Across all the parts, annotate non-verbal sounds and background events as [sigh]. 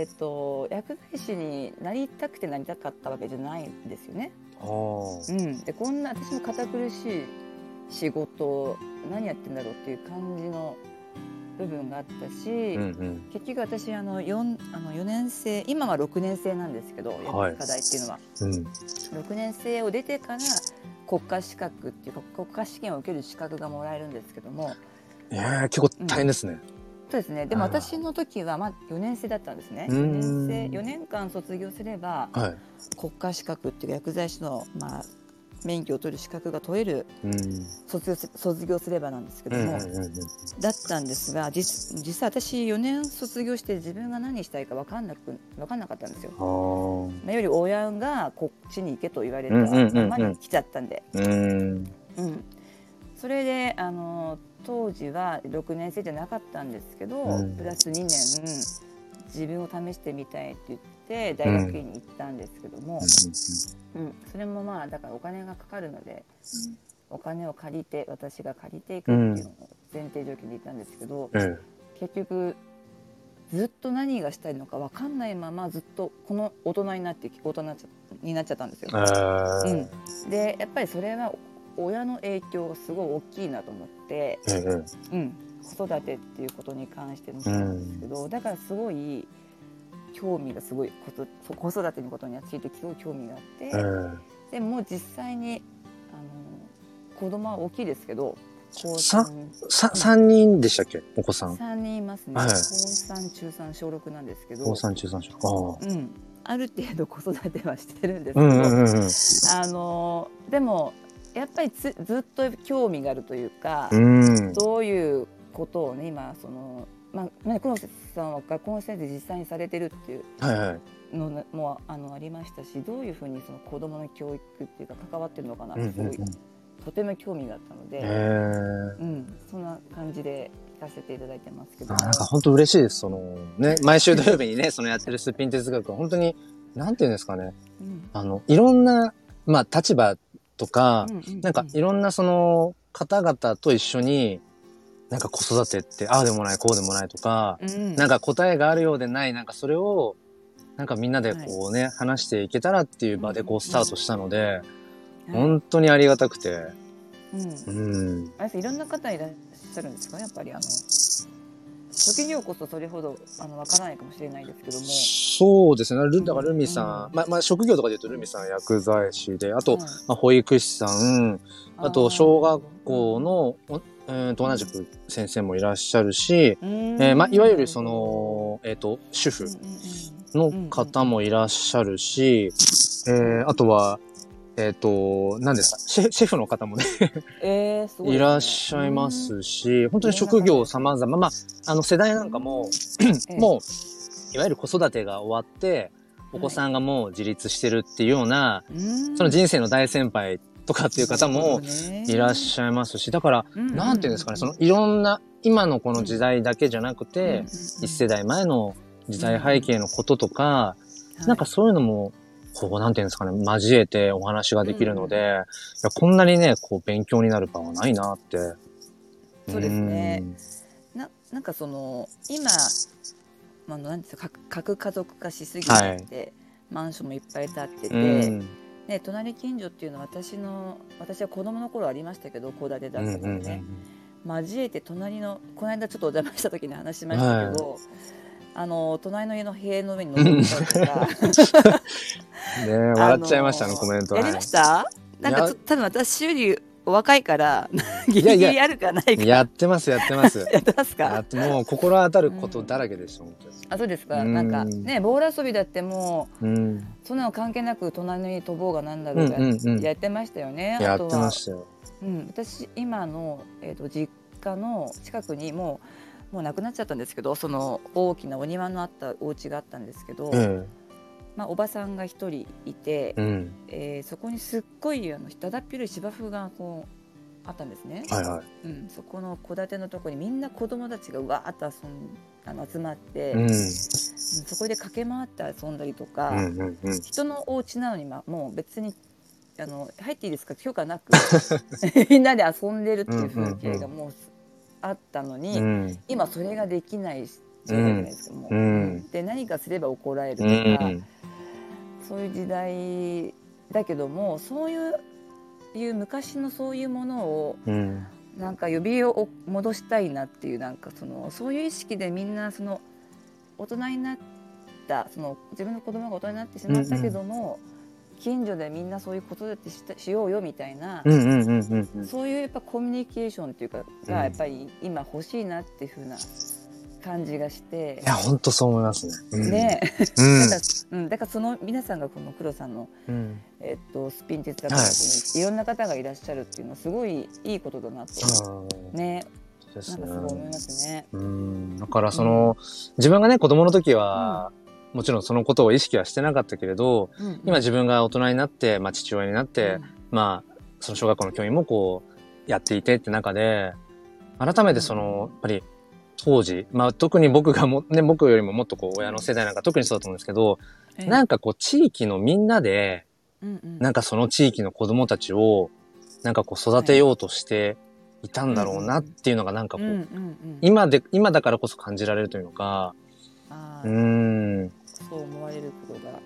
えっと、薬剤師になりたくてなりたかったわけじゃないんですよね。うん、でこんな私も堅苦しい仕事何やってんだろうっていう感じの部分があったし、うんうん。結局私あの 4, あの4年生今は6年生なんですけどはい。薬科大っていうのは、うん。6年生を出てから国家資格っていうか国家試験を受ける資格がもらえるんですけども。えー、結構大変ですね。そうですねでも私の時はまあ4年生だったんですねうー4ん年生4年間卒業すればはい。国家資格っていうか薬剤師の、まあ、免許を取る資格が取れるうん。卒業す卒業すればなんですけども。だったんですが実実際私4年卒業して自分が何したいか分かんなく分かんなかったんですよ。まあ、より親がこっちに行けと言われたままに来ちゃったんで、うん。うん、それであの当時は6年生じゃなかったんですけど、うん。プラス2年自分を試してみたいって言って大学院に行ったんですけども、うん。それもまあだからお金がかかるので、お金を借りて私が借りていくっていうのを前提条件で言ったんですけど、え結局ずっと何がしたいのか分かんないままずっとこの大人になって大人になっちゃになっちゃったんですよ。え。ー。うん、でやっぱりそれは親の影響がすごい大きいなと思って、ええうん、子育てっていうことに関してもそうなんですけど、だからすごい興味がすごい子育てのことについてすごい興味があって、えーでも実際にあの子供は大きいですけど高さ3さ三人でしたっけ？お子さん。3人いますね、はい高3中3小6なんですけど高三中三小。ああ。うん、ある程度子育てはしてるんですけど。あのでもやっぱりつずっと興味があるというか、うん。どういうことをね今その、まあ、ね黒瀬さんは学校の先生実際にされてるっていうはいはい。のもあのありましたしどういうふうにその子どもの教育っていうか関わってるのかなうんうんうんってすごい、とても興味があったので、ええうん、そんな感じで聞かせていただいてますけどあなんか本当嬉しいです。そのね、毎週土曜日にね、そのやってるすっぴん哲学は本当に、なんていうんですかね。うんあの、いろんな、まあ立場とか、うんうんうん。なんかいろんなその方々と一緒に、なんか子育てって、ああでもない、こうでもないとか、うん。なんか答えがあるようでない、なんかそれを、なんかみんなでこうね、話していけたらっていう場でこうスタートしたので、はい。本当にありがたくて、うん。うん。あいろんな方いらっしゃるんですか？やっぱりあの職業こそそれほどあのわからないかもしれないですけども、そうですね。ルだからルミさん、うん。まあ、まあ、職業とかで言うとルミさん薬剤師で、あと、はいまあ、保育士さん、あと、小学校の、おえーと同じく先生もいらっしゃるし、ええーまあ、いわゆるその、えっ、と、主婦の方もいらっしゃるし、えーあとは、えっ、と、何ですか、シェフシェフの方もね、えーすごいね。いらっしゃいますし、本当に職業様々、まあ、あの世代なんかも、ええ。もう、いわゆる子育てが終わって、お子さんがもう自立してるっていうような、うん。その人生の大先輩とかっていう方もいらっしゃいますし、だから、ゃなんていうんですかね、そのいろんな、今のこの時代だけじゃなくて、一世代前の時代背景のこととか、なんかそういうのも、こう、なんていうんですかね、交えてお話ができるので、いやこんなにね、こう、勉強になる場はないなって。そうですねななんかその今、まあ、なんですか核核家族化しすぎてて、マンションもいっぱい建ってて、うん。うん。ね、隣近所っていうのは私の私は子供の頃ありましたけど戸建てだうんうんったのでね、交えて隣のこの間ちょっとお邪魔した時に話しましたけど、あの隣の家の塀の上に登ったりとか。[laughs] ねえ笑っちゃいましたね、あのコメント。やりました？なんかいや。ちょ多分私よりお若いからギリギリあるかないか。やってます、やってます。[laughs] やってますやかってもう心当たることだらけでした、本当に。あそうですか。うん。なんかねボール遊びだってもうん。うそんなの関係なく隣の家飛ぼうがなんだろうが、うんうんうん。やってましたよねやってましたよ。うん、私今の、えー、と実家の近くにもうもうなくなっちゃったんですけどその大きなお庭のあったお家があったんですけど、えまあ、おばさんが一人いて、え。うん。えーそこにすっごいあのだだっ広い芝生がこうあったんですね、はいはい。うん、そこの戸建てのところにみんな子供たちがうわーっと遊んあの集まって、うん。うんそこで駆け回って遊んだりとか、うんうんうん。人のお家なのに、まあ、もう別にあの入っていいですか？許可なく [laughs] みんなで遊んでるっていう風景がもうあったのに、うん。今それができないじゃないですか、もう、うんで何かすれば怒られるとうか、ん。そういう時代だけどもそういういう昔のそういうものをうん。なんか呼びを戻したいなっていうなんかそのそういう意識でみんなその大人になったその自分の子供が大人になってしまったけども、近所でみんなそういうことだってしたしようよみたいな。そういうやっぱコミュニケーションっていうかうん。がやっぱり今欲しいなっていうふうな感じがして。い、や、本当そう思いますね。うん。ね。うん。[laughs] だからうん、だからその皆さんがこの黒さんの、うん。えっと、スピン哲学の時にいろんな方がいらっしゃるっていうのはすごいいいことだなと、うんね。なんかすごい思いますね。うん。だからその、自分がね、子供の時は、もちろんそのことを意識はしてなかったけれど、うん今自分が大人になって、まあ父親になって、まあ、その小学校の教員もこう、やっていてって中で、改めてその、やっぱり、当時、まあ特に僕がも、ね、僕よりももっとこう、親の世代なんか特にそうだと思うんですけど、ええ。なんかこう、地域のみんなで、うんうん。なんかその地域の子供たちを、なんかこう、育てようとしていたんだろうなっていうのがなんかこう、うんうんうん、今で、今だからこそ感じられるというのか、うん。そう思われることが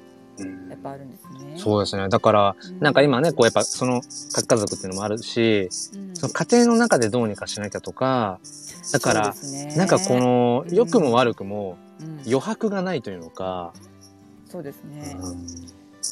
やっぱあるんですね。そうですね。だから、うん。なんか今ね、こうやっぱその核家族っていうのもあるし、うん。その家庭の中でどうにかしなきゃとか、だから、ね。なんかこのうん。良くも悪くもうん。余白がないというのか、そうですね、うん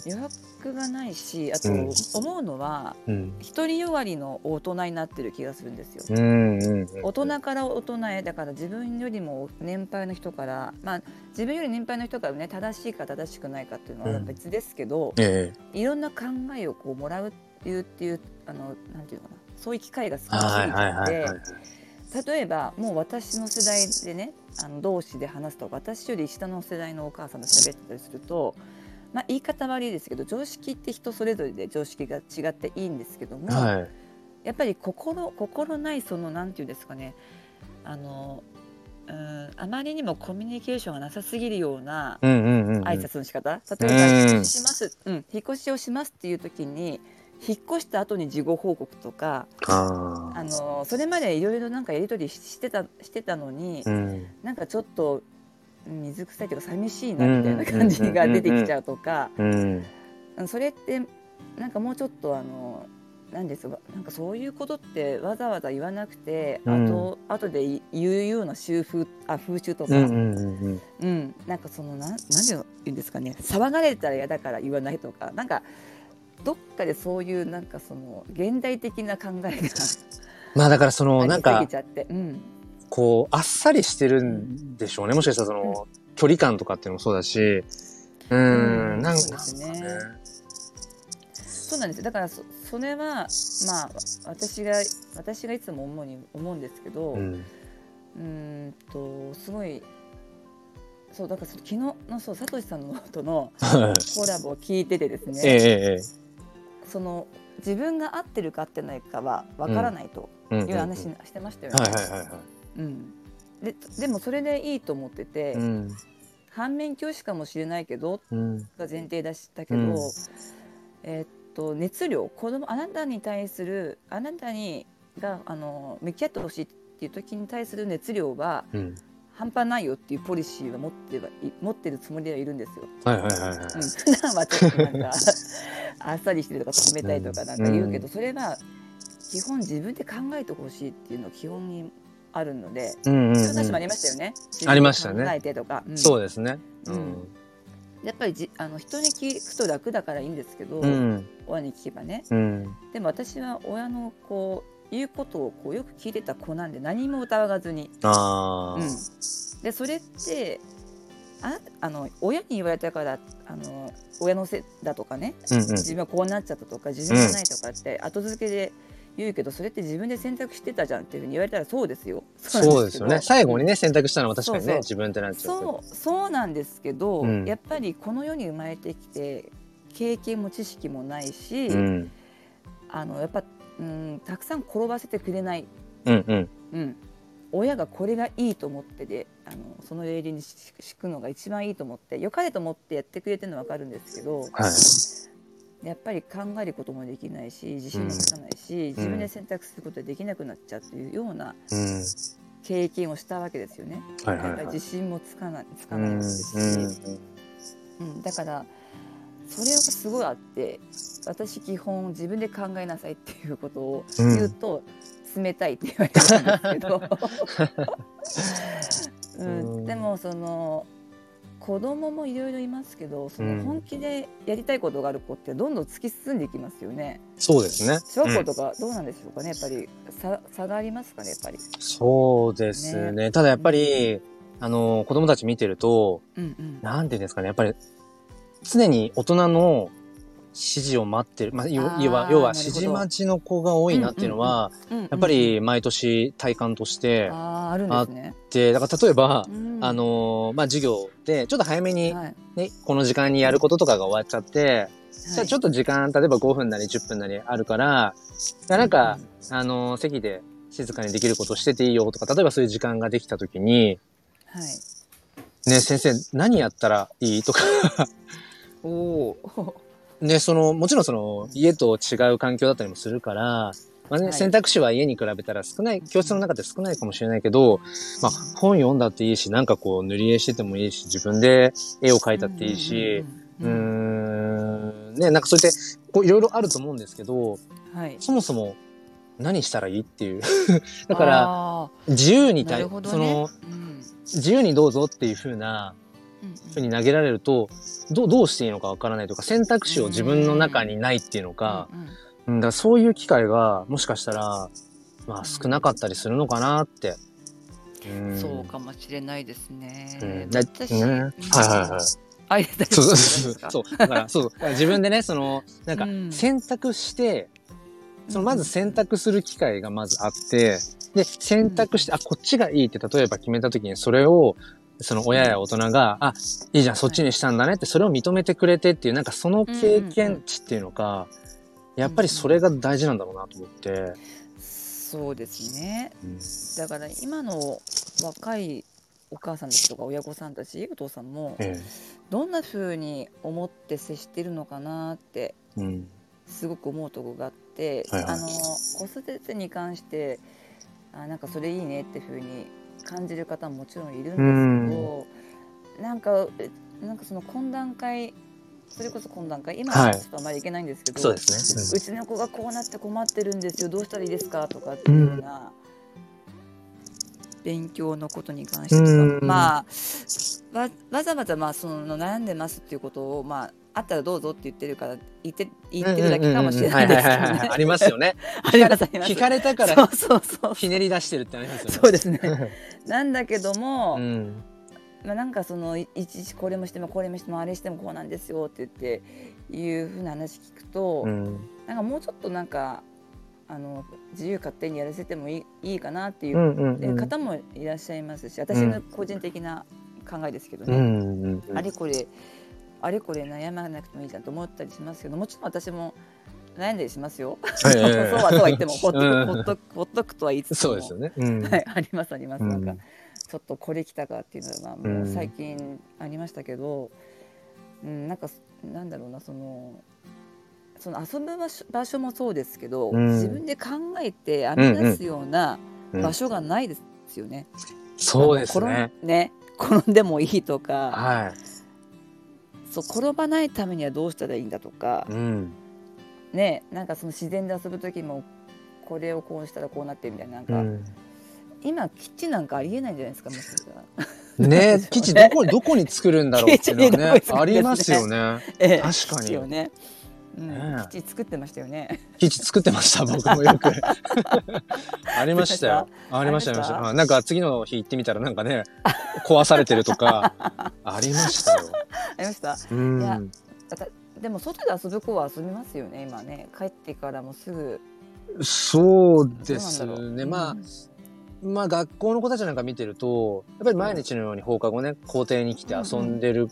余白がないしあとうん。思うのはうん。独りよがりの大人になってる気がするんですよ。うんうん大人から大人へだから自分よりも年配の人からまあ自分より年配の人からね正しいか正しくないかっていうのはうん。別ですけど、ええ。いろんな考えをこうもらうっていうっていうあのなんていうのかなそういう機会が少ないぎはいはいはいて例えばもう私の世代でねあの同士で話すと私より下の世代のお母さんと喋ってたりすると、まあ、言い方悪いですけど常識って人それぞれで常識が違っていいんですけども、はい。やっぱり心心ないそのなんていうんですかねあのうんあまりにもコミュニケーションがなさすぎるような。挨拶の仕方、例えばうん引っ越しします、うん、引っ越しをしますっていう時に引っ越した後に事後報告とかああのそれまでいろいろなんかやり取りしてたしてたのに、あ。うん。なんかちょっとうん水臭いというか寂しいなみたいな感じが出てきちゃうとか、それってなんかもうちょっとあのなんですかなんかそういうことってわざわざ言わなくて、うん。あと後で言うような習風あ風習とか、うんなんかそのなんなんて言うんですかね。騒がれたら嫌だから言わないとか。なんかどっかでそういうなんかその現代的な考えがまあだからその、なんか [laughs] ぎ、ちゃって、うん、こう、あっさりしてるんでしょうね。もしかしたらその、距離感とかっていうのもそうだし、うん。ん、なんそうですね。そうなんですよ。だからそそれはまあ私が私がいつも思うに思うんですけど、うん。うーんとすごいそうだからその昨日のそうサトシさんのとのはい。コラボを聞いててですね、ええええその自分が合ってるか合ってないかはわからないという話してましたよね。うん、ででもそれでいいと思ってて、うん。反面教師かもしれないけどうん。が前提出したけど、うんえーっと熱量子供あなたに対するあなたにがあの向き合ってほしいっていう時に対する熱量はうん。半端ないよっていうポリシーは持ってはい持ってるつもりではいるんですよ。はいはいはいはい。うん、普段はちょっとなんか [laughs] あっさりしてるとか冷たいとかなんか言うけど、それは基本自分で考えてほしいっていうのが基本にあるので、うんうん、そういう話もありましたよね。ありましたね。うんそうですね。うんやっぱりじあの人に聞くと楽だからいいんですけど、うん。親に聞けばね。うん。でも私は親のこう言うことをこうよく聞いてた子なんで何も疑わずに。ああ。うん、でそれってああの親に言われたからあの親のせいだとかねうんうん。自分はこうなっちゃったとか自分じゃないとかって後付けで言うけどそれって自分で選択してたじゃんっていうふうに言われたらそうですよ。そうですよね。最後にねね、選択したのは確かにね、そうそう自分ってなっちゃうけど。そうそうなんですけど、うんやっぱりこの世に生まれてきて経験も知識もないし、うん。あのやっぱ、うん、たくさん転ばせてくれない、うんうん。うん、親がこれがいいと思ってであのそのレールに敷くのが一番いいと思って良かれと思ってやってくれてるのは分かるんですけど、はい。やっぱり考えることもできないし自信もつかないし、自分で選択することができなくなっちゃうというようなうん。経験をしたわけですよね。はいはいやっぱりはい。自信もつかないつかうんないですし、うんだからそれがすごいあって私基本自分で考えなさいっていうことを言うと、冷たいって言われるんですけど、う [laughs] うんん、でもその子供もいろいろいますけどそうんの本気でやりたいことがある子ってどんどん突き進んでいきますよね。そうですね。小学校とかどうなんでしょうかねやっぱり差差がありますかねやっぱり。そうですね。ただやっぱり、あの、子供たち見てると、うんうんなんていうんですかね、やっぱり、常に大人の指示を待ってる。まあ、要は、要は指示待ちの子が多いなっていうのは、うんうんやっぱり毎年体感としてあーあるんですね。で、だから例えば、うんあの、まあ、授業で、ちょっと早めにはいね、この時間にやることとかが終わっちゃって、じゃあちょっとと時間、例えば5分なり10分なりあるから、なんか、あの、席で静かにできることしてていいよとか、例えばそういう時間ができたときに、はい。ね、先生何やったらいいとか、おお。ね、その、もちろんその、家と違う環境だったりもするから、まあね、はい。選択肢は家に比べたら少ない、教室の中で少ないかもしれないけど、まあ、本読んだっていいし、なんかこう、塗り絵しててもいいし、自分で絵を描いたっていいし、うんね、なんかそうやって、こう、いろいろあると思うんですけど、はい。そもそも何したらいいっていう。[laughs] だから、あ自由に対、ね。その、うん。自由にどうぞっていう風な、うんふうに投げられると、どう、どうしていいのかわからないとか、選択肢を自分の中にないっていうのか、うんうんうん、だからそういう機会が、もしかしたら、まあ少なかったりするのかなって。うんそうかもしれないですね。うんだ私、ねはいはいはい。そうそうそうそう。だから、そう。だから自分でね、その、なんかう、ん選択して、そのまず選択する機会がまずあって、で、選択して、あ、こっちがいいって例えば決めた時にそれを、その親や大人が、あ、いいじゃん、そっちにしたんだねって、それを認めてくれてっていう、なんかその経験値っていうのか、やっぱりそれが大事なんだろうなと思って。そうですね。うんだから今の若いお母さんたちとか親御さんたち、お父さんもえどんな風に思って接してるのかなって。すごく思うところがあって、はいはいあの子育てに関してあなんかそれいいねっていう風に感じる方ももちろんいるんですけど、なんかえなんかその懇談会それこそ懇談会今ははい。ちょっとあまりいけないんですけど、そうですね。うちの子がこうなって困ってるんですよどうしたらいいですかとかっていうような勉強のことに関してとか、うん。まあわわざわざまあその悩んでますっていうことをまああったらどうぞって言ってるから言って言ってるだけかもしれないですけどうんうんうんうんはいはいはいはいあね。りますよね。[laughs] 聞かれたからそうそうひねり出してるってありますよね。そうですね。[laughs] なんだけども、うん。まあ、なんかそのいいちいちこれもしてもこれもしてもあれしてもこうなんですよって言っていうふうな話聞くと、うん。なんかもうちょっとなんかあの自由勝手にやらせてもいいいいかなっていう。方もいらっしゃいますし私の個人的な考えですけどね。あれこれあれこれ悩まなくてもいいじゃんと思ったりしますけどもちろん私も悩んだりしますよ。ええ。[laughs] そうはとは言ってもほっとほっとくほっとくとは言いつつも。そうですよね。うん。はい、ありますあります、うん。なんかちょっとこれ来たかっていうのはもう最近ありましたけど、うん、なんかなんだろうなそのその遊ぶ場所場所もそうですけど、うん。自分で考えて編み出すようなうん。場所がないですよね。そうですね。ね転んでもいいとか。はそう転ばないためにはどうしたらいいんだとかい。、うん。ねなんかその自然で遊ぶ時もこれをこうしたらこうなってみたいななんか、うん今基地なんかありえないんじゃないですかもしかしたら。ね [laughs] 基地どこに、どこに作るんだろうっていうのはね [laughs] ありますよね。ええ確かに。ね。うんね、基地作ってましたよね。基地作ってました、[laughs] 僕もよく。[laughs] ありましたよ。ありました、ありました。なんか次の日行ってみたらなんかね、壊されてるとか、[laughs] ありましたよ。ありました。うん。いやでも外で遊ぶ子は遊びますよね。今ね帰ってからもすぐ。そうですね。まあう、んまあ学校の子たちなんか見てると、やっぱり毎日のように放課後ね、校庭に来て遊んでる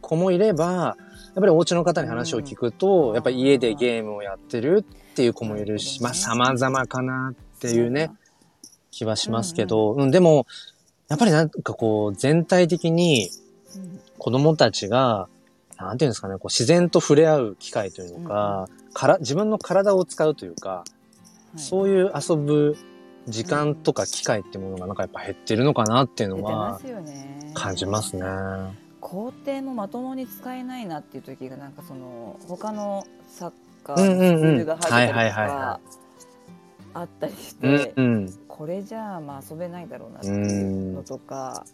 子もいれば、やっぱりお家の方に話を聞くと、うん。やっぱり家でゲームをやってるっていう子もいるし、まあ様々かなっていうね、。気はしますけど、うん、でも、やっぱりなんかこう、全体的にうん子供たちが、なんていうんですかね、こう自然と触れ合う機会というのか、から自分の体を使うというか、はい。そういう遊ぶ時間とか機会ってものがなんかやっぱ減ってるのかなっていうのは感じますね。工程もまともに使えないなっていう時がなんかその他のサッカうんうんうん。ールが入ったりとかあったりしうんて、うん。これじゃあまあ遊べないだろうなっていうのとか、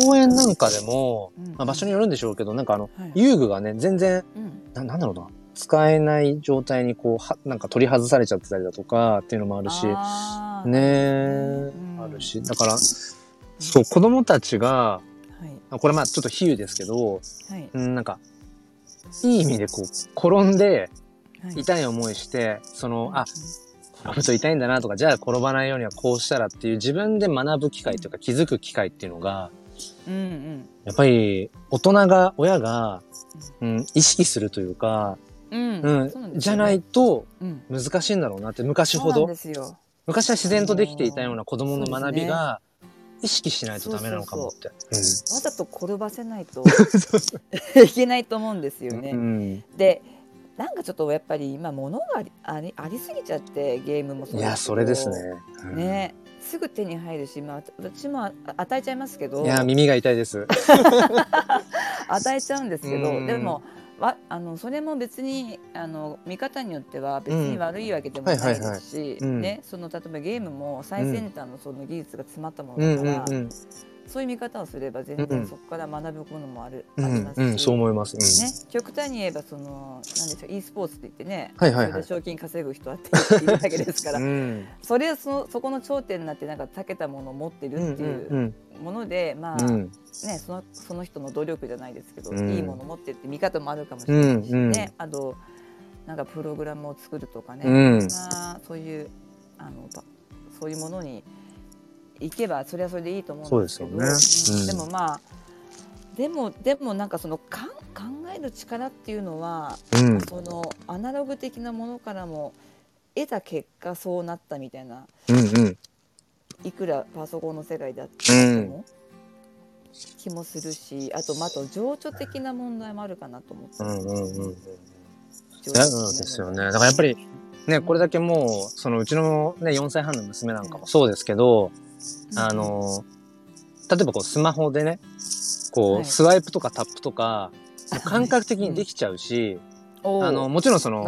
公園なんかでも、うんまあ、場所によるんでしょうけど、なんかあの、はい。遊具がね、全然、うん。ななんだろうな、使えない状態にこう、は、なんか取り外されちゃってたりだとかっていうのもあるし、ねえ、うん。あるし。だから、そう、子供たちが、これまあちょっと比喩ですけど、はい。うん、なんか、いい意味でこう、転んで、はい。痛い思いして、その、あ、転ぶと痛いんだなとか、じゃあ転ばないようにはこうしたらっていう自分で学ぶ機会というか気づく機会っていうのが、うんうん。やっぱり大人が、親が、うん、意識するというか、うん。うん、ね。じゃないとうん。難しいんだろうなって、昔ほど。昔は自然とできていたような子供の学びが、意識しないとダメなのかもって。わざと転ばせないと [laughs] いけないと思うんですようんね。うん。でなんかちょっとやっぱり今物がありありありすぎちゃってゲームもいや、それですね。うん。ね。すぐ手に入るし、まあ、私もあ与えちゃいますけど。いや、耳が痛いです。[laughs] 与えちゃうんですけど。うん。でもわあのそれも別にあの見方によっては別に悪いわけでもないはいはいはい。ですし、うん。ね、その例えばゲームも最先端のその技術が詰まったもうのだから、んうんうん。そういう見方をすれば全うん。然そこから学ぶものもある、うん。ありますし、うん、そう思います。うん。ね、極端に言えばそのなんでしょう e スポーツって言ってね、はいはいはい。賞金稼ぐ人だっているわけですから、[laughs] うん。それはそのそこの頂点になってなんか長けたものを持ってるっていうんうもので、まあ、うん。うんねそのその人の努力じゃないですけど、うん。いいものを持ってるって見方もあるかもしれないしうんうん。ね、あとなんかプログラムを作るとかね、うん。そういうあのばそういうものに行けばそれはそれでいいと思うんですけど。そうですよね。うん。うん。でもまあでもでもなんかそのかん考える力っていうのは、うん。そのアナログ的なものからも得た結果そうなったみたいな。うんうん。いくらパソコンの世界だったとも、気もするしあとまああと情緒的な問題もあるかなと思って。うんうんですよね。だからやっぱり、ね、これだけもう、そのうちのね、4歳半の娘なんかもそうですけど、あの、例えばこうスマホでね、こう、はい。スワイプとかタップとか、感覚的にできちゃうし、おー。あの、もちろんその、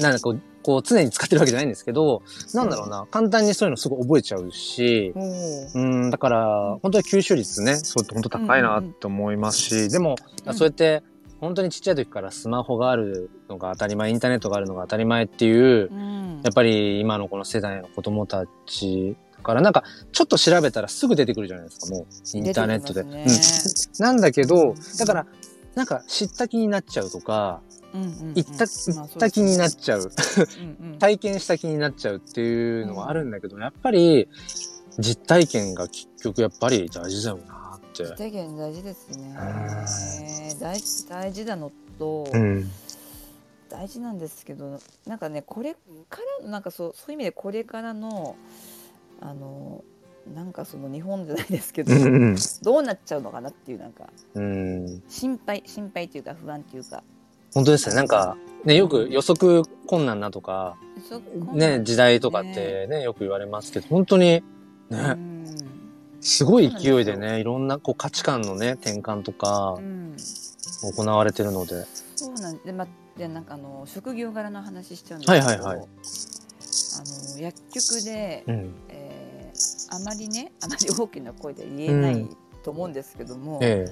なんだこう、こう常に使ってるわけじゃないんですけど、なんだろうな、簡単にそういうのすごい覚えちゃうし、うん、だから、本当に吸収率ね、そうって本当高いなって思いますし、でも、うん。そうやって、本当にちっちゃい時からスマホがあるのが当たり前、インターネットがあるのが当たり前っていう、うん。やっぱり今のこの世代の子供たちだから、なんか、ちょっと調べたらすぐ出てくるじゃないですか、もう、インターネットで。出てきますうん、なんだけど、だから、なんか知った気になっちゃうとか、行った、気になっちゃう。体験した気になっちゃうっていうのはあるんだけど、やっぱり実体験が結局やっぱり大事だよなって。実体験大事ですね。うん。大事大事なのと、うん。大事なんですけどなんかねこれからのなんかそうそういう意味でこれからのあのなんかその日本じゃないですけど、うん。どうなっちゃうのかなっていうなんかうん。心配心配っていうか不安っていうか本当ですね。なんか、ね、よく予測困難なとか、そね、時代とかってね、よく言われますけど、本当に、うね、んすごい勢いでね、いろんなこう価値観のね、転換とかうん行われてるので。そうなんで、までなんかあの職業柄の話しちゃうんですけど、はいはいはいあの薬局で、うん。えーあまりねあまり大きな声で言えないと思うんですけども、え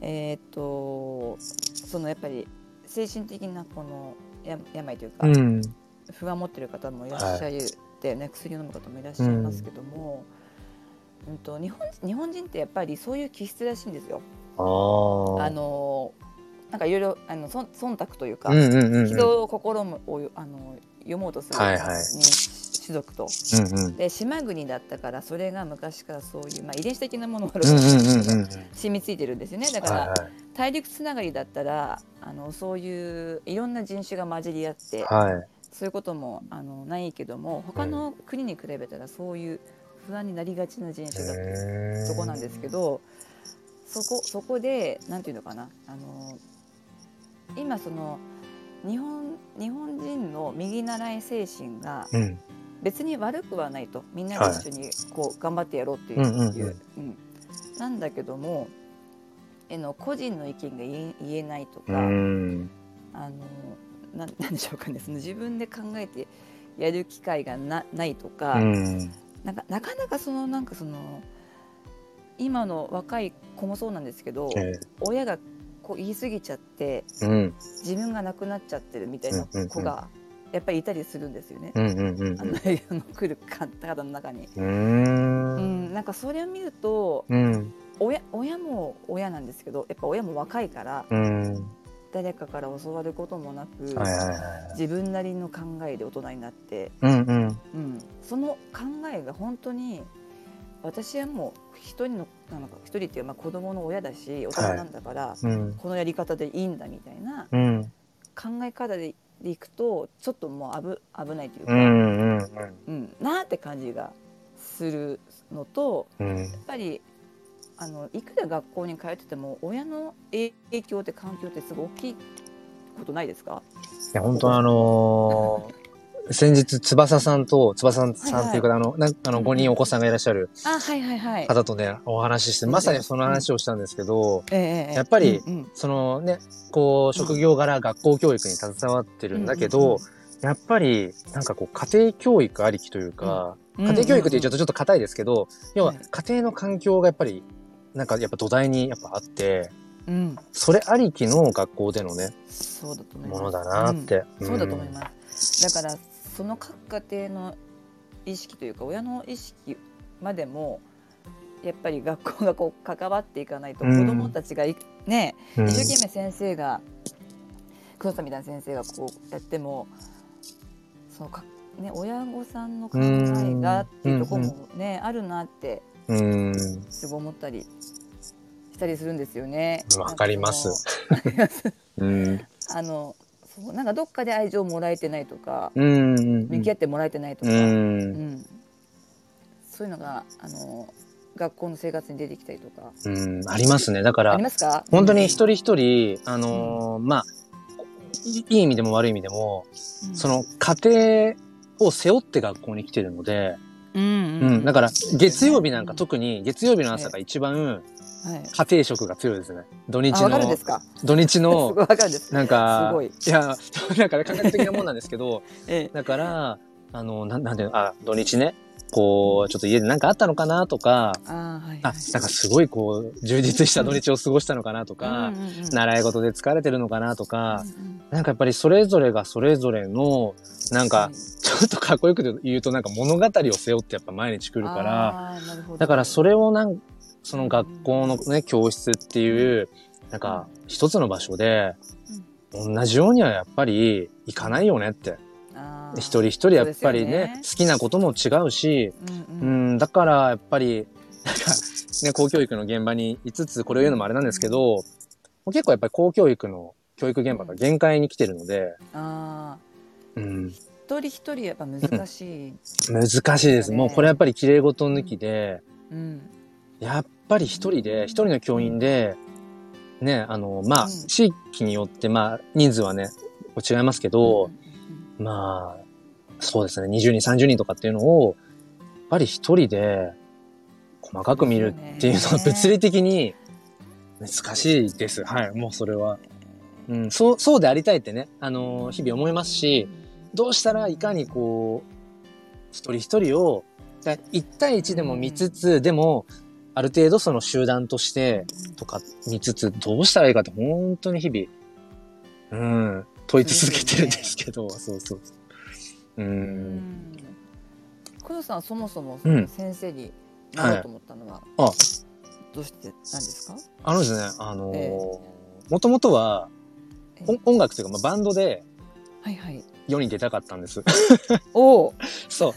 えーっとそのやっぱり精神的なこのや病というか、え。うん。不安を持ってる方もいらっしゃるで、ね、薬を飲む方もいらっしゃいますけども、うんと日本日本人ってやっぱりそういう気質らしいんですよ。あのなんかいろいろあのそん忖度というか、うんうんうんうん。人の心もをあの読もうとする、はいはいに種族とうんうん。で島国だったからそれが昔からそういう、まあ、遺伝子的なものが。染みついてるんですよねだから、はいはい。大陸つながりだったらあのそういういろんな人種が混じり合って、はい。そういうこともあのないけども他の国に比べたらそういう不安になりがちな人種だってそこなんですけどそこそこでなんていうのかなあの今その日本日本人の右習い精神がうん。別に悪くはないと。みんなで一緒にこう頑張ってやろうっていう,、うんなんだけどもえの個人の意見が言え言えないとうか、ん。あのなん [laughs] なんでしょうかね。その自分で考えてやる機会がなないとか、うん。なんかなかなかそのなんかその今の若い子もそうなんですけど、え親がこう言い過ぎちゃってえうん。自分がなくなっちゃってるみたいな子がやっぱりいたりするんですよね。うんうんうんあの映画の来る方の中に、うん。ううんん、なんかそれを見るとうん。親親も親なんですけどやっぱ親も若いからうん。誰かから教わることもなく、はいはいはい。自分なりの考えで大人になって、うんうん。うん、その考えが本当に私はもう一人のあの一人っていうまあ子供の親だし大人なんだから、うん。このやり方でいいんだみたいなうん。考え方でいくとちょっともう危危ないというか、うんうんうん。なーって感じがするのとうん。やっぱりあのいくら学校に通ってても親の影響って環境ってすごい大きいことないですか？いや、本当あのー先日、翼さんと、翼さんっていうか、あの、なんあの、うん5人お子さんがいらっしゃるあはいはいはい。方とね、お話しして、まさにその話をしたんですけど、やっぱりそのね、こう、職業柄学校教育に携わってるんだけど、やっぱり、なんかこう、家庭教育ありきというか、うん。家庭教育って言っちゃうとちょっと硬いですけど、要ははい。家庭の環境がやっぱり、なんかやっぱ土台にやっぱあって、うん、それありきの学校でのね、そうだと思います。ものだなって。うん。そうだと思います。だからその各家庭の意識というか親の意識までもやっぱり学校がこう関わっていかないとうん子どもたちがいね、うん一生懸命先生が黒田みたいな先生がこうやってもそのかね親御さんの考えがっていうところもね、あるなってうん。すごい思ったりしたりするんですよね。わかります。[laughs] [laughs] あのそうなんかどっかで愛情もらえてないとか、うん。向き合ってもらえてないとうか、うんん。そういうのがあの学校の生活に出てきたりとかうん。ありますね。だからあり、ますか？本当に一人一人、あのーまあ、いいい意味でも悪い意味でも、うんその家庭を背負って学校に来てるので、うんうん。だから、月曜日なんかと、特に、月曜日の朝が一番はい、家庭色が強いですね。土日の土日の、[laughs] わかるんです。なんか、い。いや、[laughs] なんかね、感覚的なもんなんですけど、[laughs] えだから、あの、なんなんていうの、あ、土日ね、こう、ちょっと家で何かあったのかなとか、え、あーはいあ、なんかすごいこう、充実した土日を過ごしたのかなとか、うんうんうん習い事で疲れてるのかなとか、うんうん。なんかやっぱりそれぞれがそれぞれの、なんか、ちょっとかっこよく言うとなんか物語を背負ってやっぱ毎日来るから、だからそれをなんその学校のね、教室っていう、なんか一つの場所で、同じようにはやっぱり行かないよねって。一人一人やっぱりねね。好きなことも違うし、うんううんん、だからやっぱり、なんかね、公教育の現場にいつつこれを言うのもあれなんですけど、結構やっぱり公教育の教育現場が限界に来てるので、あうん、ー一人一人やっぱ難しい、難しいです。ねもうこれやっぱり綺麗事抜きで、うんやっぱり一人で、一人の教員で、ね、あの、まあ、うん地域によって、まあ、人数はね、違いますけど、まあ、そうですね、20人、30人とかっていうのを、やっぱり一人で、細かく見るっていうのは物理的に難しいです。はい、もうそれは。うん、そう、そうでありたいってね、あの、日々思いますし、どうしたらいかにこう、一人一人を、だ一対一でも見つつ、でも、ある程度その集団として、とか見つつ、どうしたらいいかって本当に日々、うん、問い続けてるんですけど、そうそうそう。う。うん。ん黒さんはそもそもそうん。の先生になろうと思ったのは、あ、どうしてなんですか、あのですね、あのーえもともとは、え音音楽というか、まあ、バンドではいはい。世に出たかったんです。おお [laughs] そう。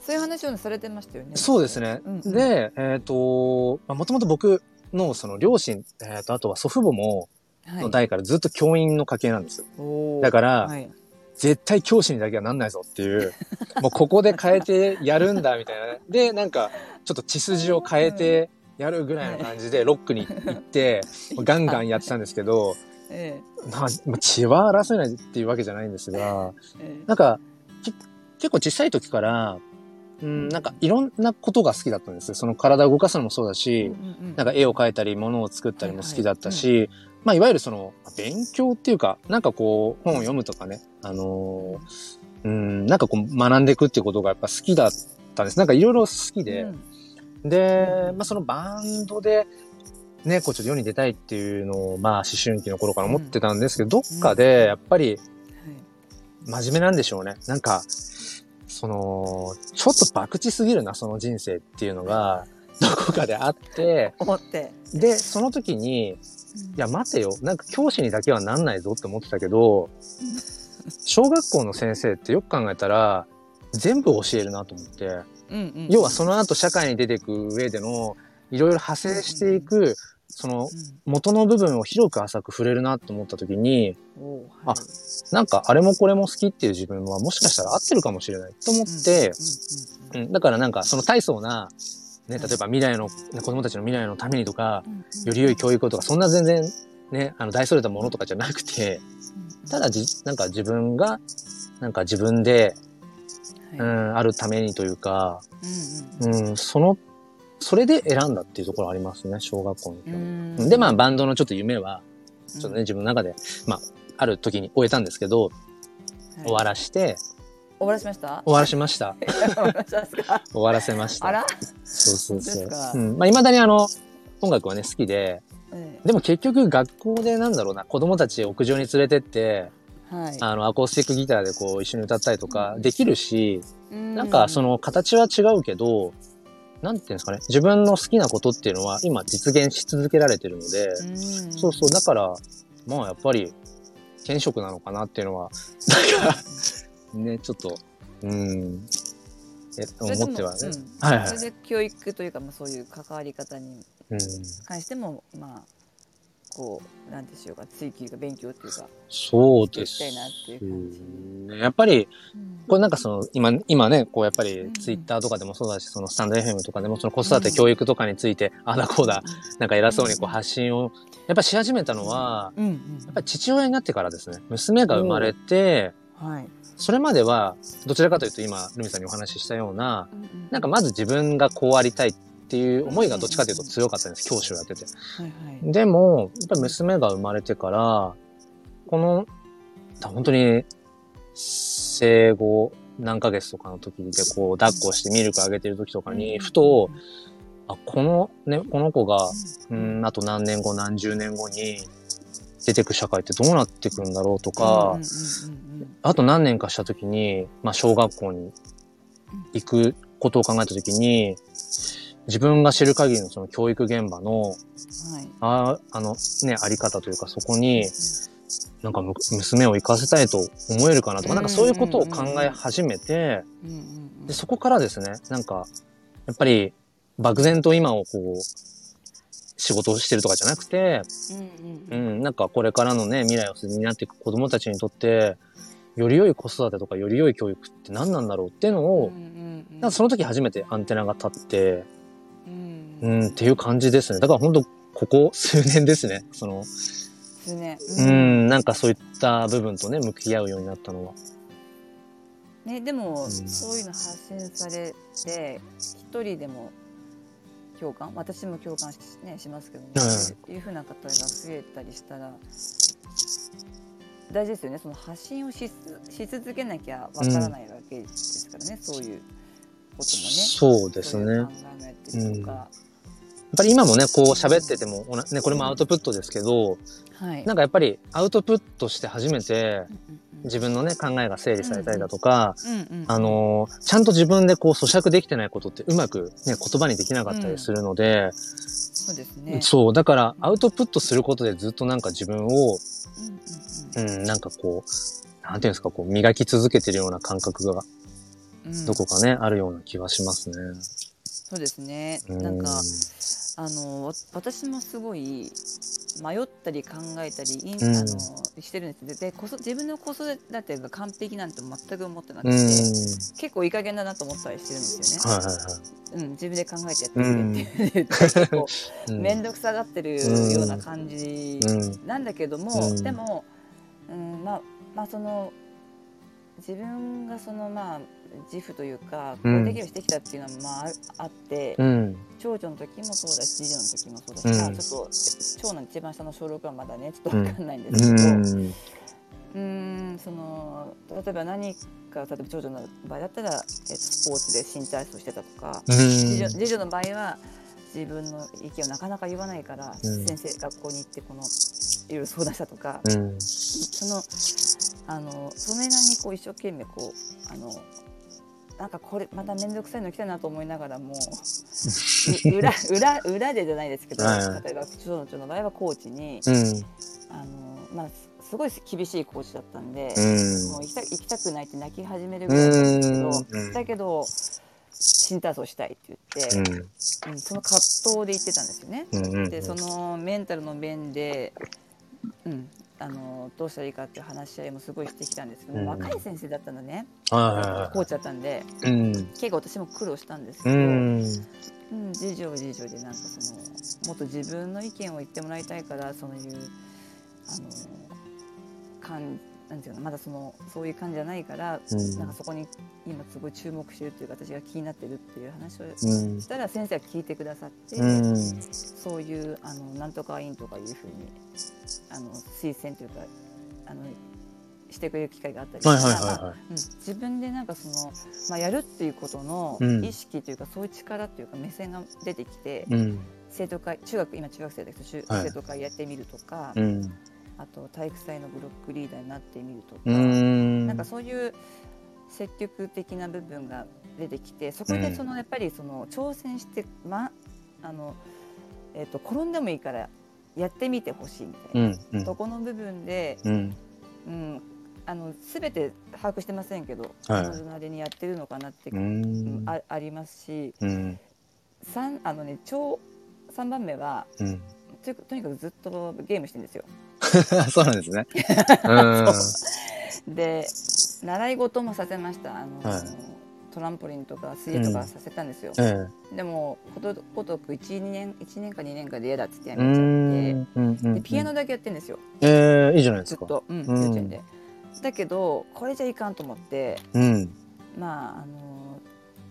そういう話をされてましたよね。そうですね。うんで、えっ、と、まあもともと僕のその両親、えっ、と、あとは祖父母も、はい。の代からずっと教員の家系なんです。おー。だから、はい。絶対教師にだけはなんないぞっていう、[laughs] もうここで変えてやるんだみたいな。で、なんか、ちょっと血筋を変えてやるぐらいの感じでロックに行って、[laughs] ガンガンやってたんですけど、[laughs] えまあ、まあ血は争えないっていうわけじゃないんですが、ええ。なんか、き結構小さい時から、うん、なんかいろんなことが好きだったんですよ。その体を動かすのもそうだし、なんか絵を描いたり、物を作ったりも好きだったし、まあ、いわゆるその、勉強っていうか、なんかこう、本を読むとかね、あのーうん、なんかこう、学んでいくっていうことがやっぱ好きだったんです。なんかいろいろ好きで、で、まあ、そのバンドで、ね、こうちょっと世に出たいっていうのを、まあ、思春期の頃から思ってたんですけど、どっかで、やっぱり、真面目なんでしょうね。なんか、その、ちょっと博打すぎるな、その人生っていうのが、どこかであって、思って。で、その時に、いや、待てよ。なんか教師にだけはなんないぞって思ってたけど、小学校の先生ってよく考えたら、全部教えるなと思って、うんうん要はその後社会に出ていく上での、いろいろ派生していく、その元の部分を広く浅く触れるなと思った時に、うんおーあなんかあれもこれも好きっていう自分はもしかしたら合ってるかもしれないと思って、うん、だからなんかその大層な、ね、例えば未来の、ね、子供たちの未来のためにとか、より良い教育をとか、そんな全然ね、あの大それたものとかじゃなくて、ただじ、なんか自分が、なんか自分で、うはい。ん、あるためにというか、うん。うん、その、それで選んだっていうところありますね、小学校の時で、まあ、バンドのちょっと夢は、ちょっとね、自分の中で、まあ、ある時に終えたんですけど、はい。終わらして、終わらしました？終わらしました。[laughs] 終わらせました。あら？そうそうそう。うん。まあ、未だにあの、音楽はね、好きで、えでも結局学校でなんだろうな、子供たち屋上に連れてって、えはい。あの、アコースティックギターでこう一緒に歌ったりとかできるし、ななんかその形は違うけど、なんていうんですかね、自分の好きなことっていうのは今実現し続けられてるので、そうそう、だから、まあやっぱり、転職なのかなっていうのは、なんか、ね、ちょっと、うん、え、思ってはね。はいはい。それで教育というか、まあ、そういう関わり方にうん、関してもまあこうなんでしょうか追求が勉強っていうかそうですね。やっぱり、うん。これなんかその、今、今ね、こうやっぱりうん。ツイッターとかでもそうだし、そのスタンド FM とかでもその子育て教育とかについて、ああだこうだ、なんか偉そうにこう発信を、やっぱし始めたのは、やっぱり父親になってからですね。娘が生まれて、はい。それまでは、どちらかというと今、ルミさんにお話ししたような、なんかまず自分がこうありたいっていう思いがどっちかというと強かったんです。教師をやってて。はいはいでも、やっぱり娘が生まれてから、この、本当に、生後何ヶ月とかの時でこう、抱っこしてミルクあげてる時とかに、ふと、あ、このね、この子が、うん、あと何年後、何十年後に出てく社会ってどうなってくんだろうとか、あと何年かした時に、まあ、小学校に行くことを考えた時に、自分が知る限りのその教育現場の、はい。ああのね、あり方というかそこに、なんかむ娘を行かせたいと思えるかなとか、なんかそういうことを考え始めて、でそこからですね、なんか、やっぱり漠然と今をこう、仕事をしてるとかじゃなくて、うんうんうん、なんかこれからのね、未来を担っていく子供たちにとって、より良い子育てとかより良い教育って何なんだろうっていうのを、なんかその時初めてアンテナが立って、うんうん、っていう感じですね。だから本当ここ数年ですね。その、ですねうん、なんかそういった部分とね、向き合うようになったのは。ね、でも、んそういうの発信されて一人でも共感私も共感し,、ね、しますけども、うんそういうふうな方が増えたりしたら大事ですよねその発信をしつし続けなきゃわからないわけですからね、そういうこともね。そうですね。考えもやってるとか、ぱり今もね、こう喋ってても、ね、これもアウトプットですけど、はい。なんかやっぱりアウトプットして初めてうんうんうん。自分のね、考えが整理されたりだとか、うんうんあのーちゃんと自分でこう咀嚼できてないことってうまくね、言葉にできなかったりするので、そうですね。そう、だからアウトプットすることでずっとなんか自分を、うんうんうん、なんかこう、なんていうんですか、こう磨き続けてるような感覚がうんうん。どこかね、あるような気はしますね。そうですね。うん。なんかあのわ私もすごい迷ったり考えたり、うんあのしてるんですで自分の子育てが完璧なんて全く思ってなくうん。て、はい結構いい加減だなと思ったりしてるんですよね。はいはうん、自分で考えてやってみてって。[laughs] うん面倒くさがってるような感じうん。なんだけども、うんでも、うん、まあまあその自分がそのまあ自負というかこれだけをしてきたっていうのはまああって、うん。長女の時もそうだし次女の時もそうだし、うんあちょっと長男の一番下の小6はまだねちょっと分かんないんでうすけど、ん。うーんその例えば何か例えば長女の場合だったら、えっと、スポーツで新体操してたとか、次女次女の場合は自分の意見をなかなか言わないから、うん先生学校に行ってこのいろいろ相談したとか、うん。そのあのそれなりにこう一生懸命こうあのなんかこれまた面倒くさいの来たなと思いながらもう [laughs] 裏裏裏でじゃないですけど、はいはい例えば長女の場合はコーチに、うん。あのまあすごい厳しいコーチだったんで、うんもう行きた行きたくないって泣き始めるぐらいなんですけど、うんだけど新体操したいって言って、うん。うんその葛藤で言ってたんですよね。でそのメンタルの面で、うん、あのどうしたらいいかっていう話し合いもすごいしてきたんですけど、うん若い先生だったのね、はコーチだったんで。うん。結構私も苦労したんですけうど、ん。うん、次女は次女でなんかそのもっと自分の意見を言ってもらいたいからそういうあの感なんていうのまだそのそういう感じじゃないから、うんなんかそこに今すごい注目してるっていうか私が気になってるっていう話をうんしたら先生は聞いてくださって、うん。そういうあのなんとか委員とかいうふうにあの推薦というかあのしてくれる機会があったりはいはいはいまあはい。うん、自分でなんかその、まあ、やるっていうことのうん意識というか、そういう力というか目線が出てきて、うん。生徒会中学今中学生だけど中はい生徒会やってみるとか、うん。あと体育祭のブロックリーダーになってみるとか、うん。なんかそういう積極的な部分が出てきてそこでそのやっぱりその挑戦して、まあのえっと転んでもいいからやってみてほしいみたいな、うん。うん。そこの部分で、うん。うん、あの全て把握してませんけど、はい彼女なりにやってるのかなって。あありますしうん。三あのね超3番目はうん。ととにかくずっとゲームしてるんですよ。[laughs] そうなんですね。うん。で習い事もさせましたあの、はいトランポリンとか水泳とかさせたんですよ、えでもことごとく12年1年か2年かで嫌だっつってやめちゃって、ん。うん。でピアノだけやってるんですよええ、いいじゃないですか。ずっと、うん、幼うん稚園で。だけどこれじゃいかんと思ってうん。まああの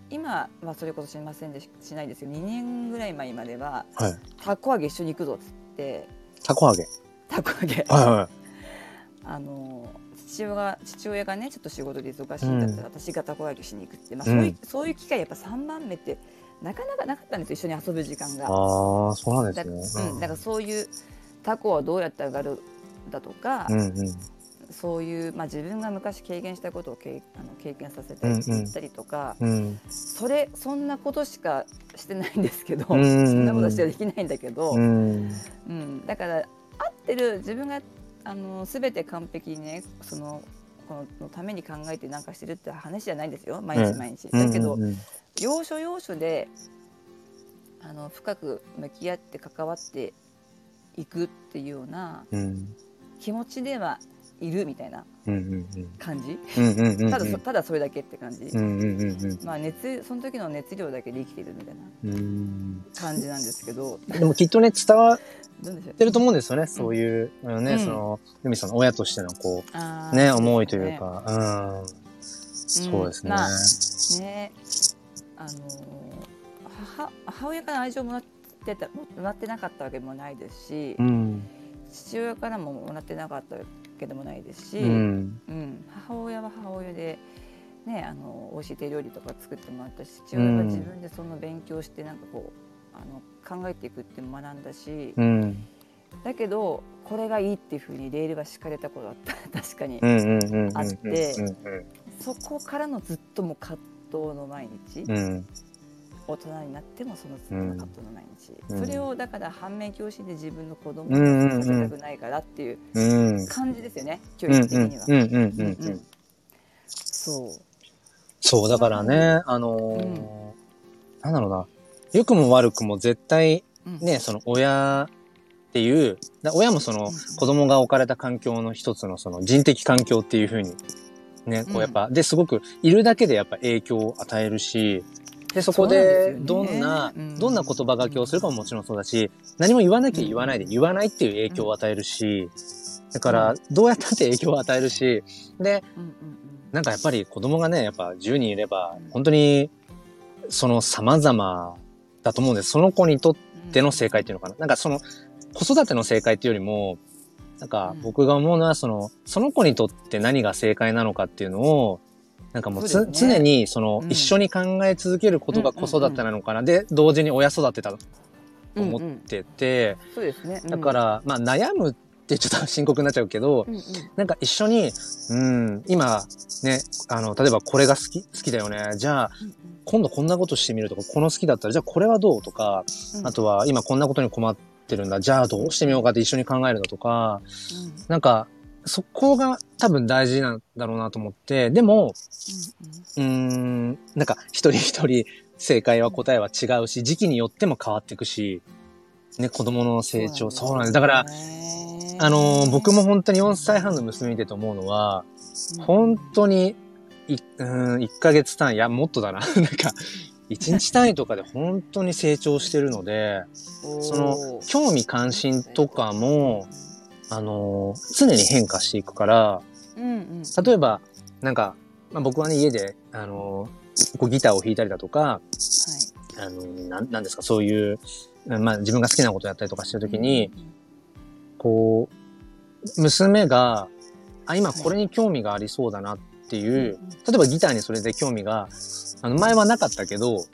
今はそれこそしませんでししないですよ2年ぐらい前までははい。たこ揚げ一緒に行くぞっつってたこ揚げ。たこ揚げはいはあの父親が父親がねちょっと仕事で忙しいんだったら、私がたこ揚げしに行くって、まあ、そういううんそういう機会やっぱ3番目ってなかなかなかったんですよ一緒に遊ぶ時間い。が。ああ、そうなんだですね。うん、だからそういうタコはどうやって上がるだとか、うんうん。そういう、まあ、自分が昔経験したことを経あの経験させたりたりとか、うん。それそんなことしかしてないんですけど、うんうんうんそんなことしかできないんだけど、うん。うん、だから合ってる自分があの全て完璧にねそのこののために考えてなんかしてるって話じゃないんですよ毎日毎日。だけど、うんうん要所要所であの深く向き合って関わっていくっていうようなうん。気持ちではいるみたいなうんうん感じ、うん。うんうんうん。ただそただそれだけって感じ、うんうんうんうん。まあ熱その時の熱量だけで生きてるみたいなうん感じなんですけどでもきっとね、伝わてると思うんですよね。そういう、うんその、ユミさんの親としてのこう、ね、思いというか、うん。そうですね。まあねあの母母親から愛情をもらってたもらってなかったわけでもないですし、うん。父親からももらってなかったわけでもないですし、うん。うん母親は母親で、ね、あの美味しい手料理とか作ってもらったし父親は自分でその勉強してなんかこうあの考えていくって学んだし、うん。だけどこれがいいっていうふうにレールが敷かれたことだった [laughs] 確かに。あってうんそこからのずっともう葛藤の毎日、うん。うん。大人になってもそのずっとの葛藤の毎日、うんそれをだから反面教師で自分の子供にさせたくないからっていううん。感じですよね、教育的には。そうそう、だからね、あのーなんだろうな。良くも悪くも絶対うん。ね、その親っていう、だ親もそのうん。子供が置かれた環境の一つのその人的環境っていうふうに、ね、こうやっぱ、で、すごくいるだけでやっぱ影響を与えるし、で、そこでどんな、うん。どんな言葉がけをするかももちろんそうだし、何も言わなきゃ言わないで言わないっていう影響を与えるし、だから、どうやったって影響を与えるし、で、なんかやっぱり子供がね、やっぱ10人いればうん、本当に、その様々だと思うんです。その子にとっての正解っていうのかな。なんかその、子育ての正解っていうよりも、なんかうん僕が思うのは、その、その子にとって何が正解なのかっていうのを、なんかもうね常にその、うん一緒に考え続けることが子育てなのかな。で、同時に親育てだと思っうんうんてて、そうですね。だか、ら、まあ悩むってちょっと深刻になっちゃうけど、うんうんなんか一緒に、うん、今、ね、あの、例えばこれが好き、好きだよね。じゃあ、今度こんなことしてみるとか、この好きだったら、じゃあこれはどうとか、うんあとは今こんなことに困ってるんだ。じゃあどうしてみようかって一緒に考えるだとか、うんなんか、そこが多分大事なんだろうなと思って、でも、うーん、なんか一人一人正解は答えは違うし、時期によっても変わっていくし、ね、子供の成長、そうなんです。だから、あのー僕も本当に4歳半の娘見てて思うのは、本当に、い、うん、1ヶ月単位、いや、もっとだな。[laughs] なんか、1日単位とかで本当に成長してるので、その、興味関心とかも、あのー常に変化していくから、うんうん、例えば、なんか、まあ、僕はね、家で、あのーこうギターを弾いたりだとか、はあのーなん、なんですか、そういう、まあ、自分が好きなことをやったりとかしてるい、ときに、こう、娘が、あ、今これに興味がありそうだなっていう、例えばギターにそれで興味が、あの、前はなかったけど、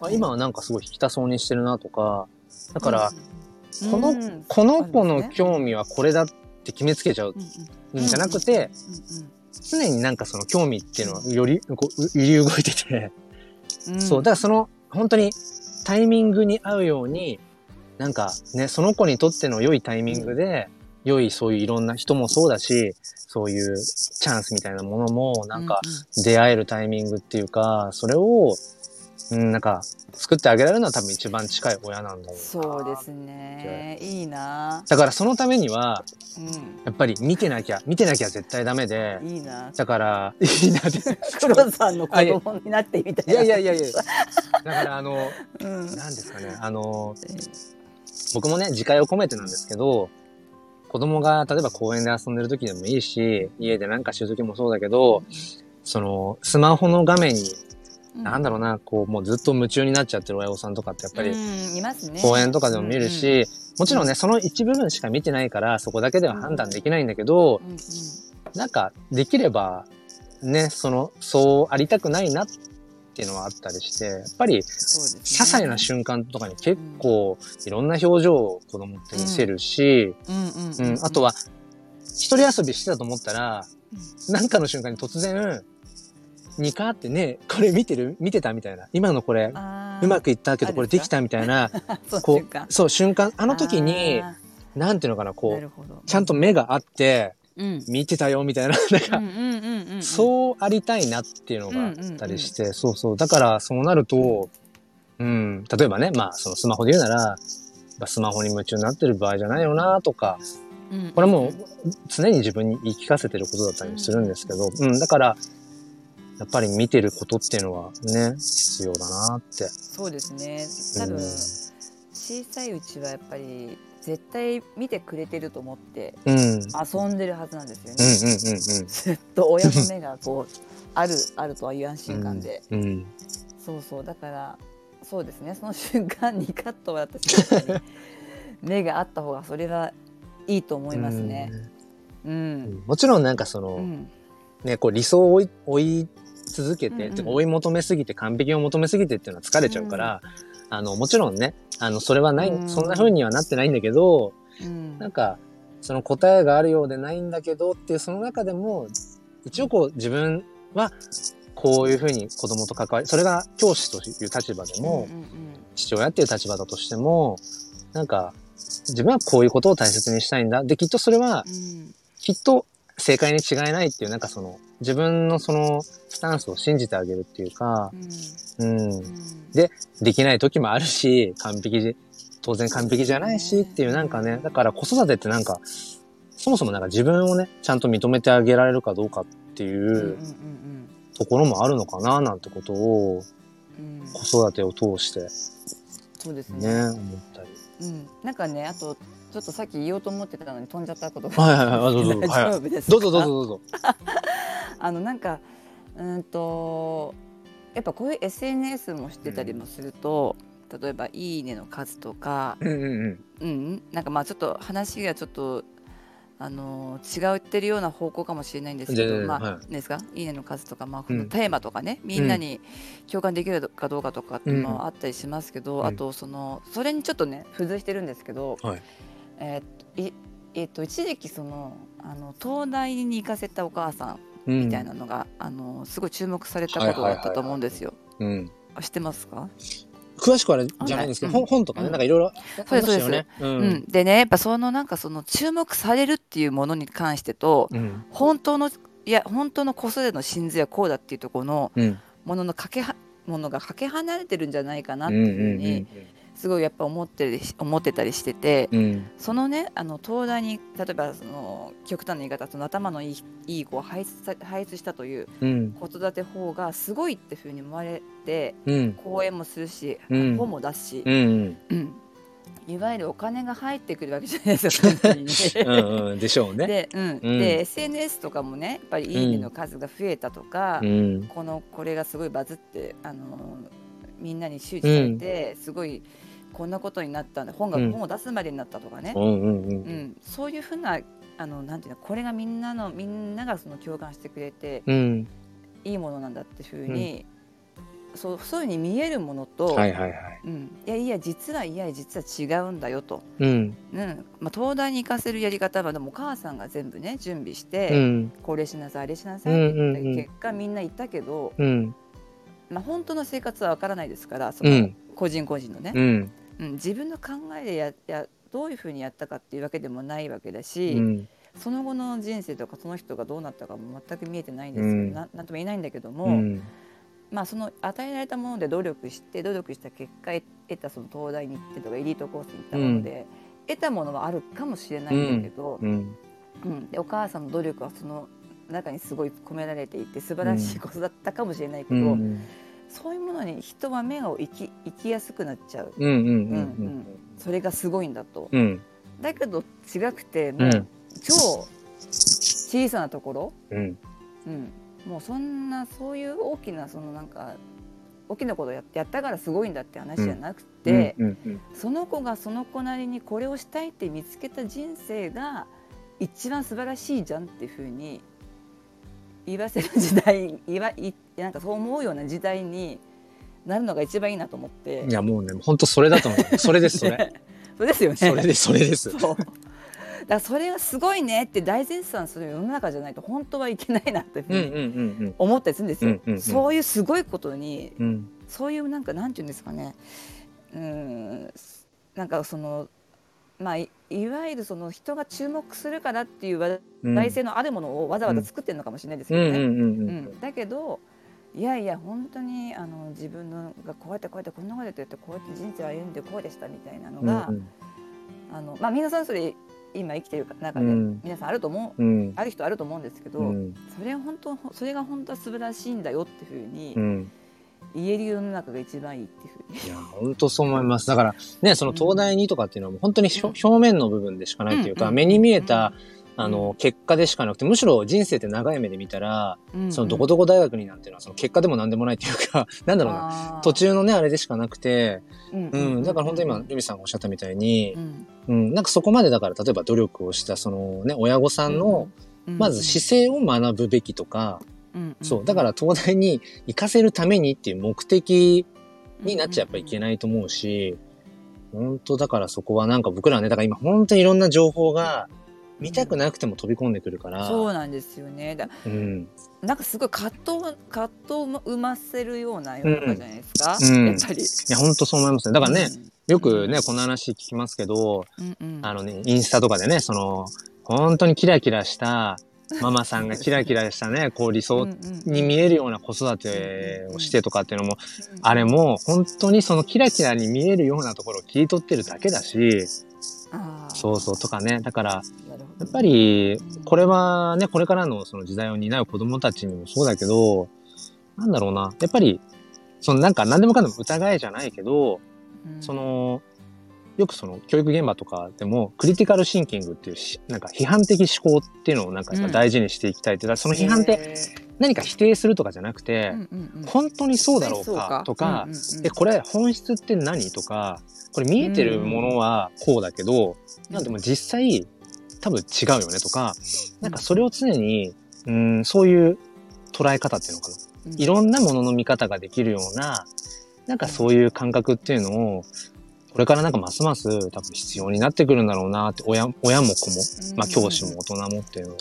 あ今はなんかすごい弾きたそうにしてるなとか、だから、このうんこの子の味興味はこれだって決めつけちゃうんじゃなくて、常になんかその興味っていうのはより、こう、揺り動いてて、そう、だからその、本当にタイミングに合うように、なんかね、その子にとっての良いタイミングで、良いそういういろんな人もそうだし、そういうチャンスみたいなものも、なんか出会えるタイミングっていうか、それを、うん、なんか作ってあげられるのは多分一番近い親なんだろうな。そうですね。いいな、だからそのためには、うやっぱり見てなきゃ、見てなきゃ絶対ダメで、ん、いいな。だから、[laughs] いいなって。黒さんの子供になってみたいいなやいやいやいや。だからあの、うん。なんですかね、あの、僕もね、自戒を込めてなんですけど、子供が例えば公園で遊んでる時でもいいし、家でなんかしてる時もそうだけど、その、スマホの画面に、なんだろうな、こう、もうずっと夢中になっちゃってる親御さんとかってやっぱり、公園とかでも見るし、もちろんね、その一部分しか見てないから、そこだけでは判断できないんだけど、なんか、できれば、ね、その、そうありたくないなっていうのはあったりして、やっぱり、些細な瞬間とかに結構いろんな表情を子供って見せるし、あとは一人遊びしてたと思ったら、なんかの瞬間に突然、ニカってね、これ見てる？見てたみたいな。今のこれ、うまくいったけどこれできたみたいな、[laughs] こう、そう、瞬間、あの時に、あなんていうのかな、ーこう、ちゃんと目があって、うん見てたよみたいな、[laughs] なんか、そうありたいなっていうのがあったりして、そうそう。だから、そうなると、うん、例えばね、まあ、そのスマホで言うなら、まあスマホに夢中になってる場合じゃないよなとか、うんこれもう常に自分に言い聞かせてることだったりもするんですけど、うん、だから、やっぱり見てることっていうのはね、必要だなって。そうですね。多分うん。小さいうちはやっぱり絶対見てくれてると思ってうん。うん、遊んでるはずなんですよね、うん、うん、ずっと親の目がこうあるあるとはいう安心感で、うん。うん。そうそうだからそうですねその瞬間にカットは私 [laughs] 目があった方がそれはいいと思いますね。ううんん。もちろんなんかその、うんね、こう理想を追い追い続けて、うんうん追い求めすぎて完璧を求めすぎてっていうのは疲れちゃうから、あの、もちろんね、あの、それはない、うん。そんな風にはなってないんだけど、うん。なんか、その答えがあるようでないんだけどっていう、その中でも、一応こう自分はこういう風に子供と関わり、それが教師という立場でも、うんうん父親っていう立場だとしても、なんか、自分はこういうことを大切にしたいんだ。で、きっとそれは、うん。きっと正解に違いないっていう、なんかその、自分のそのスタンスを信じてあげるっていうか、うんうん、うんでできない時もあるし、完璧じ、当然完璧じゃないしっていうなんかね、だから子育てってなんか、そもそもなんか自分をね、ちゃんと認めてあげられるかどうかっていうところもあるのかななんてことを子育てを通してそうですね、ね。思ったり。うん、なんかね、あと、ちょっとさっき言おうと思ってたのに飛んじゃったことが。はいはいはいどうぞどうぞ大丈夫ですか？どうぞどうぞどうぞ。あの、なんか、うんとやっぱこういう SNS もしてたりもすると、うん、例えば「いいね」の数とか、うんうんうん。うん、なんかまあちょっと話がちょっとあの違ってるような方向かもしれないんですけど、まあ、はい、ですか？いいねの数とか、まあ、このテーマとかね、うん、みんなに共感できるかどうかとかっていうのもあったりしますけど、うん、あとそのそれにちょっとね付随してるんですけど、はい、えー、っといえー、っと一時期そのあの東大に行かせたお母さんみたいなのが、うん、あのすごい注目されたことがあったと思うんですよ。知ってますか？詳しくはじゃないんですけど、うん、本とかね、うん、なんかいろいろそうですそうです、うん、でねやっぱそのなんかその注目されるっていうものに関してと、本当のいや本当の子育ての真髄はこうだっていうところのもののかけはものがかけ離れてるんじゃないかなっていうふうにすごいやっぱ思って思ってたりしてて、うん、そのねあの東大に例えばその極端な言い方その頭のいいいい子を輩出したという子育て法がすごいっていうふうに思われて、うん、講演もするし、うん、本も出すし、うんいわゆるお金が入ってくるわけじゃないですか、[laughs] うんうん、でしょうね。で,、うん。で SNS とかもねやっぱり「いいね」の数が増えたとか、うん、このこれがすごいバズってあのみんなに周知されて、すごいこんなことになったんで本が、本を出すまでになったとかね、うんそういうふうなあのなんていうのこれがみんなのみんながその共感してくれて、うん、いいものなんだっていうふうに、うん、そうそういうふうに見えるものと、はいはいはい。うん、いやいや実はいや実は違うんだよと、うん。うん。まあ、東大に行かせるやり方はでもお母さんが全部ね準備して、うん、これしなさいあれしなさいって言った結果、みんな行ったけど、うん。まあ、本当の生活はわからないですからその個人個人のね、うんうん、自分の考えでややどういうふうにやったかっていうわけでもないわけだし、うん、その後の人生とかその人がどうなったかも全く見えてないんですけど、うん、ななんとも言えないんだけども、うん、まあ、その与えられたもので努力して努力した結果得たその東大に行ってとかエリートコースに行ったもので、得たものはあるかもしれないんだけど、うん。でお母さんの努力はその中にすごい込められていて素晴らしいことだったかもしれないけど。そういうものに人は目を生き生きやすくなっちゃう。それがすごいんだと、うん、だけど違くてもう超小さなところ、うん、うん、もうそんなそういう大きなそのなんか大きなことややったからすごいんだって話じゃなくて、その子がその子なりにこれをしたいって見つけた人生が一番素晴らしいじゃんっていうふうに言わせる時代言わいなんかそう思うような時代になるのが一番いいなと思って。いやもうね本当それだと思う。それですそれ。[laughs] そうですよね。それですそれです。そう。だからそれがすごいねって大絶賛する世の中じゃないと本当はいけないなって思ったりするんですよ、そういうすごいことに、うん、そういうなんかなんていうんですかね。うんなんかそのまあ、いわゆるその人が注目するからっていう話題性のあるものをわざわざ作ってるのかもしれないですけどね。だけどいやいや本当にあの自分のがこうやってこうやってこんなことやってこうやって人生を歩んでこうでしたみたいなのが、うんうん、あのまあ、皆さんそれ今生きてる中で、皆さんあると思う、うん、ある人あると思うんですけど、うん、それは本当それが本当は素晴らしいんだよっていうふうに、うん言える世の中が一番いいっていうふうに。いや、本当そう思います。だから、ね、その東大にとかっていうのは本当に、うん、表面の部分でしかないっていうか、うん、目に見えた、あの、結果でしかなくて、むしろ人生って長い目で見たら、うんうん、そのどこどこ大学になんていうのは、その結果でも何でもないっていうか、[laughs] なんだろうな、途中のね、あれでしかなくて、うん、うん、だから本当に今、ルミさんがおっしゃったみたいに、うん、なんかそこまでだから、例えば努力をした、そのね、親御さんの、まず姿勢を学ぶべきとか、そう。だから東大に行かせるためにっていう目的になっちゃやっぱいけないと思うし、本当だからそこはなんか僕らはね、だから今本当にいろんな情報が見たくなくても飛び込んでくるから。そうなんですよね。だうん、なんかすごい葛藤、葛藤を生ませるような世の中じゃないですか？うん、やっぱり。いや、本当そう思いますね。だからね、うん、よくね、この話聞きますけど、うんうん、あのね、インスタとかでね、その、本当にキラキラしたママさんがキラキラしたね、こう理想に見えるような子育てをしてとかっていうのも、あれも本当にそのキラキラに見えるようなところを切り取ってるだけだし、そうそうとかね。だから、やっぱり、これはね、これからのその時代を担う子供たちにもそうだけど、なんだろうな。やっぱり、そのなんか何でもかんでも疑いじゃないけど、その、よくその教育現場とかでもクリティカルシンキングっていうしなんか批判的思考っていうのをなんかうん。大事にしていきたいっていう、だからその批判ってへ何か否定するとかじゃなくて、ーうんうんうん。本当にそうだろうかとか、うんうんうん。え、これ本質って何とか、これ見えてるものはこうだけど、なんでも実際多分違うよねとか、なんかそれを常に、うん、そういう捉え方っていうのかな。うん。いろんなものの見方ができるような、なんかそういう感覚っていうのを、これからなんかますます多分必要になってくるんだろうなって、親親も子も、まあ教師も大人もっていうの。を。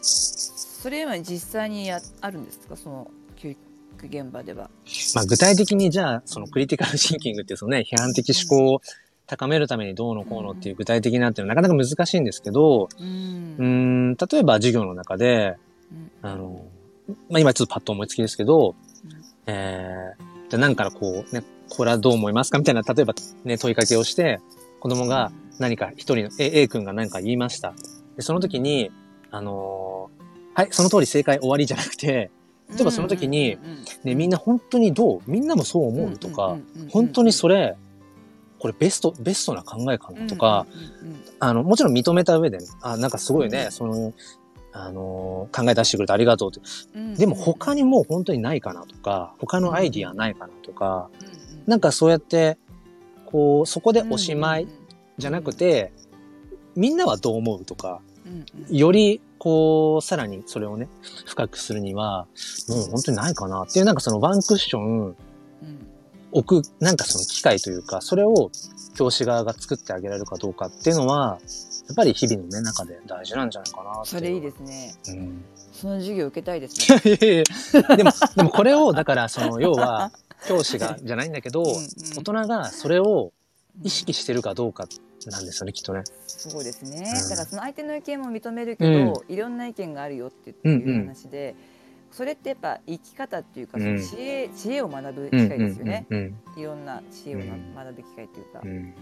それ今実際にやあるんですか？その教育現場では。まあ具体的にじゃあ、そのクリティカルシンキングっていうそのね、批判的思考を高めるためにどうのこうのっていう具体的なっていうのはなかなか難しいんですけど、うん。うーん、例えば授業の中で、うん。あの、まあ今ちょっとパッと思いつきですけど、うん。えー、じゃあ何からこうね、これはどう思いますかみたいな、例えばね、問いかけをして、子供が何か一人の A, A 君が何か言いました。で、その時に、あのーはい、その通り正解終わりじゃなくて、例えばその時に、ね、みんな本当にどう？みんなもそう思うとか、本当にそれれ、これベスト、ベストな考えかなとか、あの、もちろん認めた上でね、あ、なんかすごいね、うん。その、あのー考え出してくれてありがとうって。でも他にもう本当にないかなとか、他のアイディアないかなとか、なんかそうやって、こう、そこでおしまいじゃなくて、みんなはどう思うとか、より、こう、さらにそれをね、深くするには、もう本当にないかなっていう、なんかそのワンクッション置く、なんかその機会というか、それを教師側が作ってあげられるかどうかっていうのは、やっぱり日々のね、中で大事なんじゃないかなそれいいですね。す。うん。その授業受けたいですね。いやいやいやでも、[laughs] でもこれを、だから、その、要は、[laughs] 教師が、じゃないんだけど、うんうん。大人がそれを意識してるかどうかなんですよね、きっとね。そうですね、うん。だからその相手の意見も認めるけど、いろんな意見があるよってうんうんいう話で、それってやっぱ生き方っていうか、うん。その知恵知恵を学ぶ機うん会ですよね、うんいろんな知恵を学ぶ機会っていうか。うん、うん。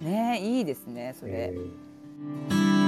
ねいいですねそれ、えー Música